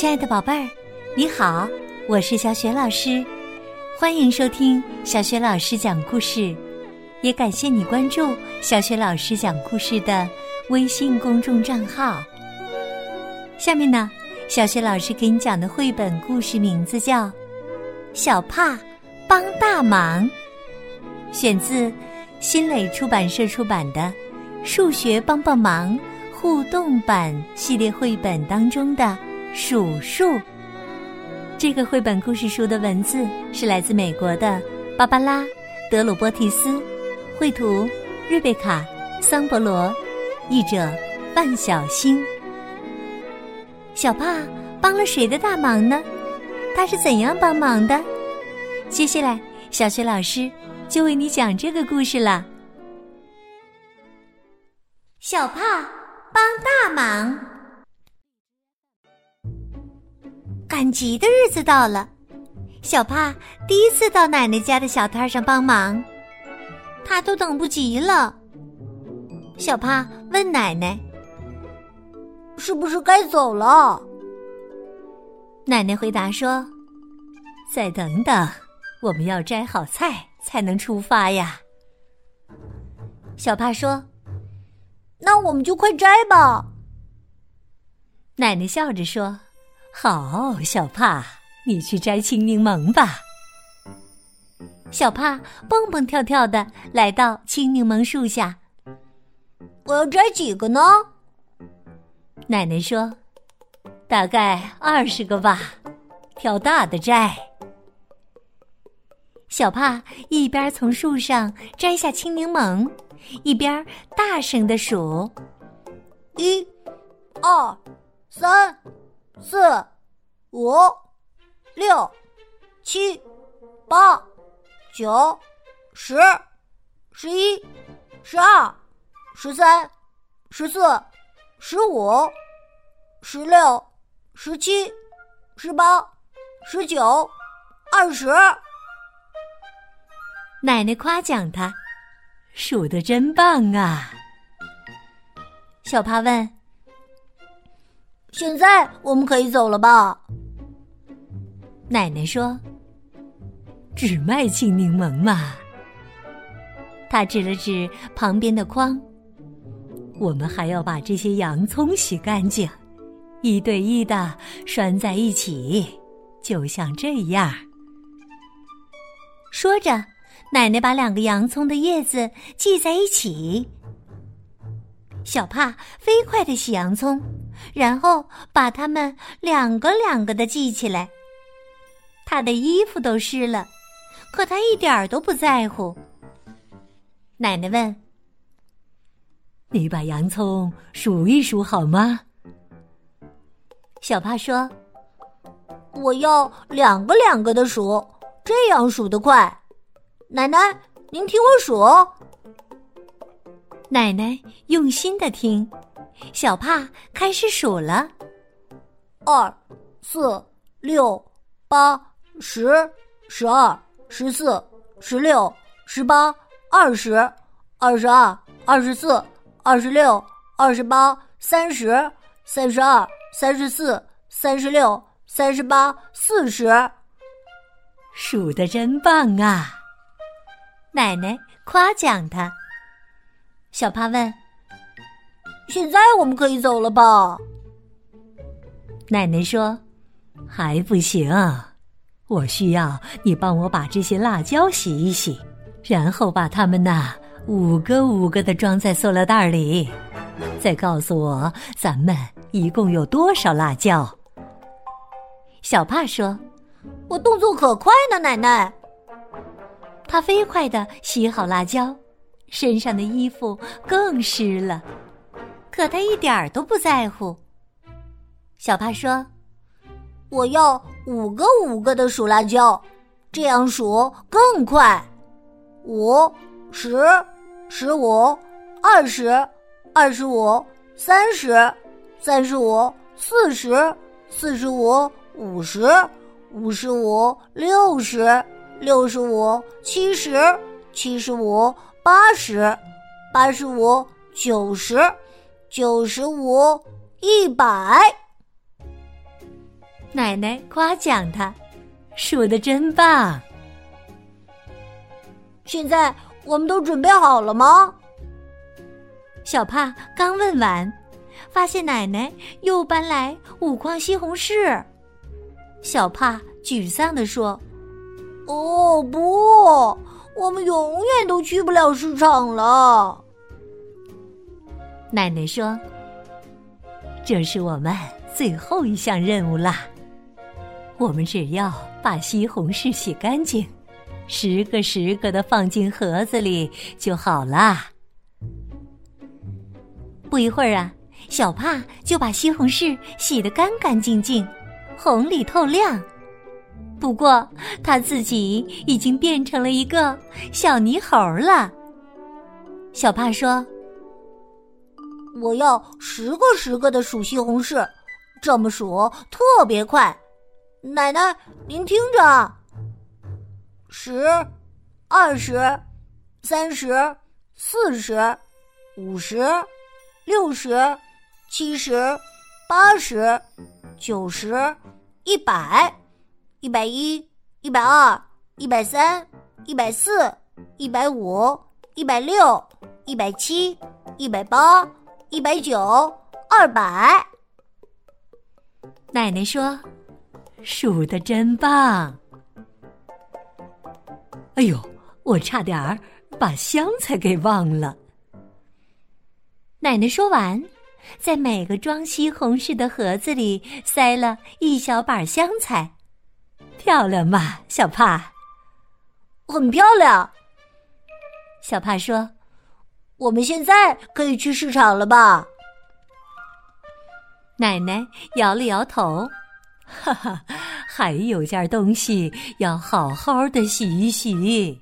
亲爱的宝贝儿，你好，我是小雪老师，欢迎收听小雪老师讲故事，也感谢你关注小雪老师讲故事的微信公众账号。下面呢，小雪老师给你讲的绘本故事名字叫《小帕帮大忙》，选自新蕾出版社出版的《数学帮帮忙》互动版系列绘本当中的。数数。这个绘本故事书的文字是来自美国的芭芭拉·德鲁波提斯，绘图瑞贝卡·桑博罗，译者范小星。小帕帮了谁的大忙呢？他是怎样帮忙的？接下来，小雪老师就为你讲这个故事了。小帕帮大忙。赶集的日子到了，小帕第一次到奶奶家的小摊上帮忙，他都等不及了。小帕问奶奶：“是不是该走了？”奶奶回答说：“再等等，我们要摘好菜才能出发呀。”小帕说：“那我们就快摘吧。”奶奶笑着说。好，小帕，你去摘青柠檬吧。小帕蹦蹦跳跳的来到青柠檬树下。我要摘几个呢？奶奶说：“大概二十个吧，挑大的摘。”小帕一边从树上摘下青柠檬，一边大声的数：“一、二、三。”四、五、六、七、八、九、十、十一、十二、十三、十四、十五、十六、十七、十八、十九、二十。奶奶夸奖他，数的真棒啊！小帕问。现在我们可以走了吧？奶奶说：“只卖青柠檬嘛。”他指了指旁边的筐。我们还要把这些洋葱洗干净，一对一的拴在一起，就像这样。说着，奶奶把两个洋葱的叶子系在一起。小帕飞快的洗洋葱。然后把它们两个两个的系起来。他的衣服都湿了，可他一点儿都不在乎。奶奶问：“你把洋葱数一数好吗？”小帕说：“我要两个两个的数，这样数得快。”奶奶，您听我数。奶奶用心的听。小帕开始数了：二、四、六、八、十、十二、十四、十六、十八、二十、二十二、二十四、二十六、二十八、三十、三十二、三十四、三十六、三十八、四十。数的真棒啊！奶奶夸奖他。小帕问。现在我们可以走了吧？奶奶说：“还不行，我需要你帮我把这些辣椒洗一洗，然后把它们呐五个五个的装在塑料袋里，再告诉我咱们一共有多少辣椒。”小帕说：“我动作可快呢，奶奶。”他飞快的洗好辣椒，身上的衣服更湿了。可他一点儿都不在乎。小帕说：“我要五个五个的数辣椒，这样数更快。五、十、十五、二十、二十五、三十、三十五、四十、四十五、五十、五十五、六十、六十五、七十、七十五、八十、八十五、九十。”九十五，一百。奶奶夸奖他：“数的真棒。”现在我们都准备好了吗？小帕刚问完，发现奶奶又搬来五筐西红柿。小帕沮丧地说：“哦不，我们永远都去不了市场了。”奶奶说：“这是我们最后一项任务啦。我们只要把西红柿洗干净。”十个十个的放进盒子里就好啦。不一会儿啊，小帕就把西红柿洗得干干净净，红里透亮。不过他自己已经变成了一个小泥猴了。小帕说：“我要十个十个的数西红柿，这么数特别快。”奶奶，您听着。十、二十、三十、四十、五十、六十、七十、八十、九十、一百、一百一、一百二、一百三、一百四、一百五、一百六、一百七、一百八、一百九、二百。奶奶说：“数的真棒。”哎呦，我差点儿把香菜给忘了。奶奶说完，在每个装西红柿的盒子里塞了一小把香菜，漂亮吧，小帕？很漂亮。小帕说：“我们现在可以去市场了吧？”奶奶摇了摇头。哈哈，还有件东西要好好的洗一洗。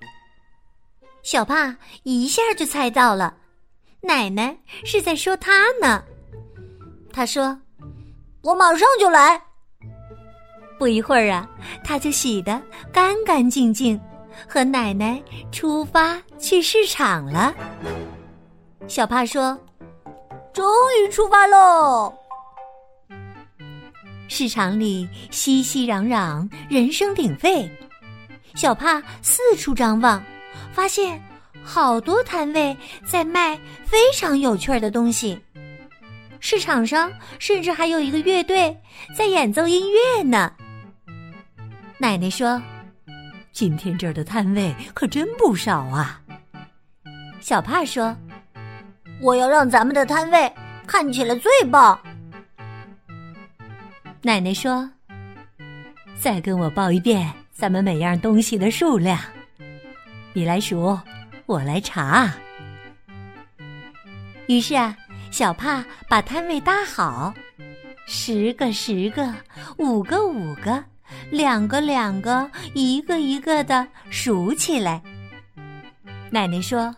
小帕一下就猜到了，奶奶是在说他呢。他说：“我马上就来。”不一会儿啊，他就洗得干干净净，和奶奶出发去市场了。小帕说：“终于出发喽！”市场里熙熙攘攘，人声鼎沸。小帕四处张望，发现好多摊位在卖非常有趣的东西。市场上甚至还有一个乐队在演奏音乐呢。奶奶说：“今天这儿的摊位可真不少啊。”小帕说：“我要让咱们的摊位看起来最棒。”奶奶说：“再跟我报一遍咱们每样东西的数量。你来数，我来查。”于是啊，小帕把摊位搭好，十个十个，五个五个，两个两个，一个一个的数起来。奶奶说：“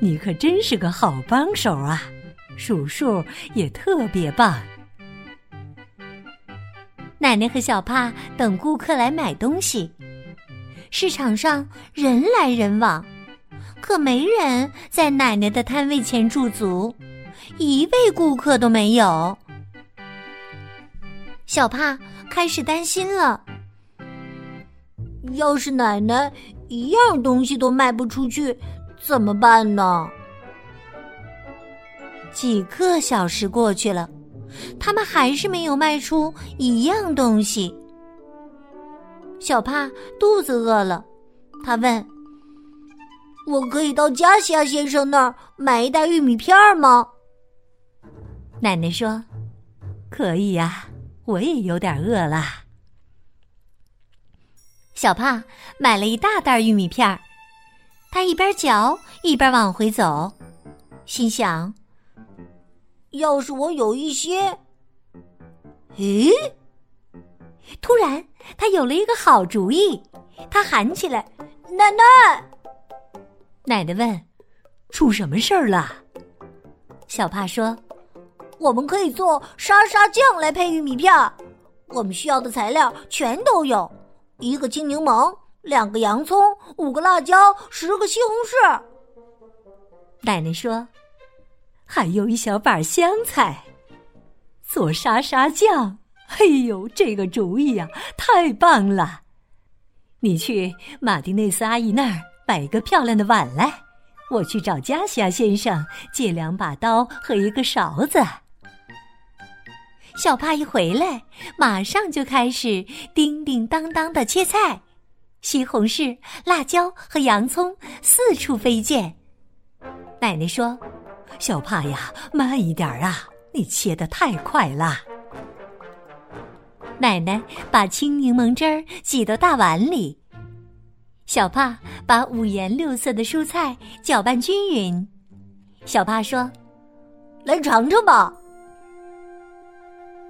你可真是个好帮手啊，数数也特别棒。”奶奶和小帕等顾客来买东西，市场上人来人往，可没人在奶奶的摊位前驻足，一位顾客都没有。小帕开始担心了：要是奶奶一样东西都卖不出去，怎么办呢？几个小时过去了。他们还是没有卖出一样东西。小帕肚子饿了，他问：“我可以到加西亚先生那儿买一袋玉米片吗？”奶奶说：“可以呀，我也有点饿了。”小帕买了一大袋玉米片儿，他一边嚼一边往回走，心想。要是我有一些，咦？突然，他有了一个好主意，他喊起来：“奶奶！”奶奶问：“出什么事儿了？”小帕说：“我们可以做沙沙酱来配玉米片儿。我们需要的材料全都有：一个青柠檬，两个洋葱，五个辣椒，十个西红柿。”奶奶说。还有一小把香菜，做沙沙酱，哎呦，这个主意呀，太棒了！你去马丁内斯阿姨那儿摆个漂亮的碗来，我去找加西亚先生借两把刀和一个勺子。小帕一回来，马上就开始叮叮当当的切菜，西红柿、辣椒和洋葱四处飞溅。奶奶说：“小帕呀，慢一点啊，你切的太快了。”奶奶把青柠檬汁儿挤到大碗里。小帕把五颜六色的蔬菜搅拌均匀。小帕说：“来尝尝吧。”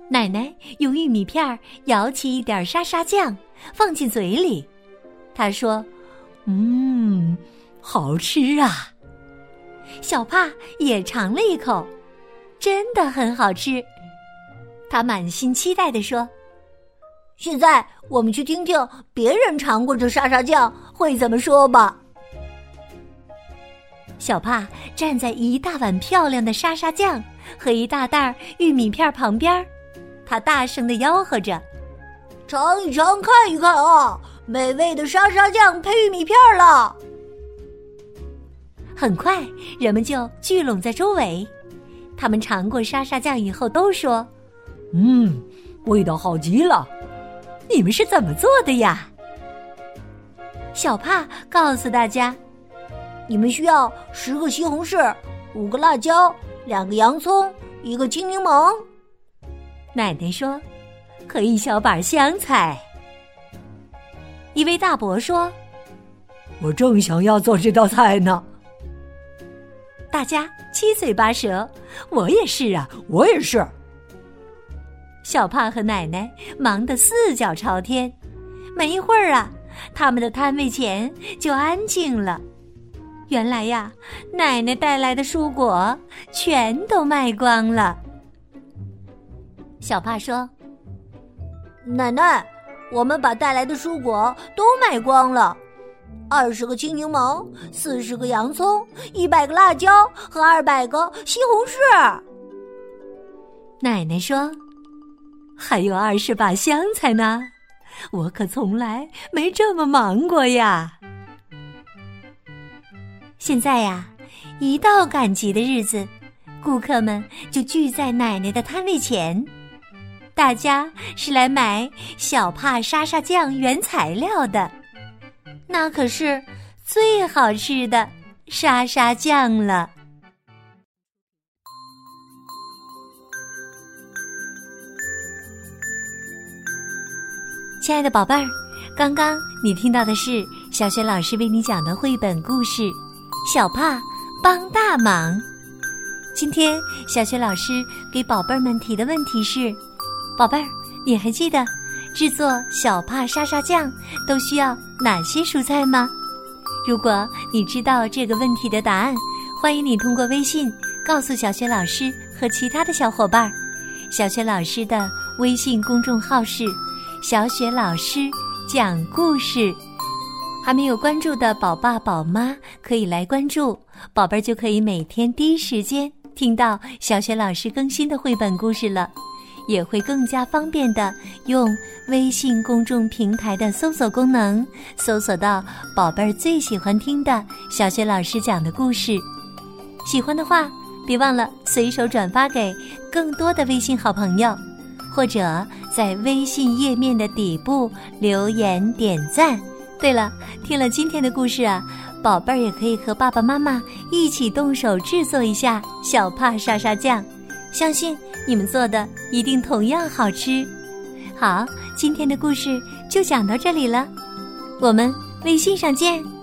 奶奶用玉米片舀起一点沙沙酱，放进嘴里。他说：“嗯，好吃啊。”小帕也尝了一口，真的很好吃。他满心期待地说。现在我们去听听别人尝过这沙沙酱会怎么说吧。小帕站在一大碗漂亮的沙沙酱和一大袋玉米片旁边，他大声的吆喝着：“尝一尝，看一看啊，美味的沙沙酱配玉米片了！”很快，人们就聚拢在周围。他们尝过沙沙酱以后都说：“嗯，味道好极了。”你们是怎么做的呀？小帕告诉大家：“你们需要十个西红柿，五个辣椒，两个洋葱，一个青柠檬。”奶奶说：“和一小把香菜。”一位大伯说：“我正想要做这道菜呢。”大家七嘴八舌：“我也是啊，我也是。”小帕和奶奶忙得四脚朝天，没一会儿啊，他们的摊位前就安静了。原来呀，奶奶带来的蔬果全都卖光了。小帕说：“奶奶，我们把带来的蔬果都卖光了，二十个青柠檬，四十个洋葱，一百个辣椒和二百个西红柿。”奶奶说。还有二十把香菜呢，我可从来没这么忙过呀。现在呀，一到赶集的日子，顾客们就聚在奶奶的摊位前，大家是来买小帕沙沙酱原材料的，那可是最好吃的沙沙酱了。亲爱的宝贝儿，刚刚你听到的是小雪老师为你讲的绘本故事《小帕帮大忙》。今天小雪老师给宝贝儿们提的问题是：宝贝儿，你还记得制作小帕沙沙酱都需要哪些蔬菜吗？如果你知道这个问题的答案，欢迎你通过微信告诉小雪老师和其他的小伙伴。小雪老师的微信公众号是。小雪老师讲故事，还没有关注的宝爸宝妈可以来关注，宝贝儿就可以每天第一时间听到小雪老师更新的绘本故事了，也会更加方便的用微信公众平台的搜索功能搜索到宝贝儿最喜欢听的小雪老师讲的故事。喜欢的话，别忘了随手转发给更多的微信好朋友。或者在微信页面的底部留言点赞。对了，听了今天的故事啊，宝贝儿也可以和爸爸妈妈一起动手制作一下小帕沙沙酱，相信你们做的一定同样好吃。好，今天的故事就讲到这里了，我们微信上见。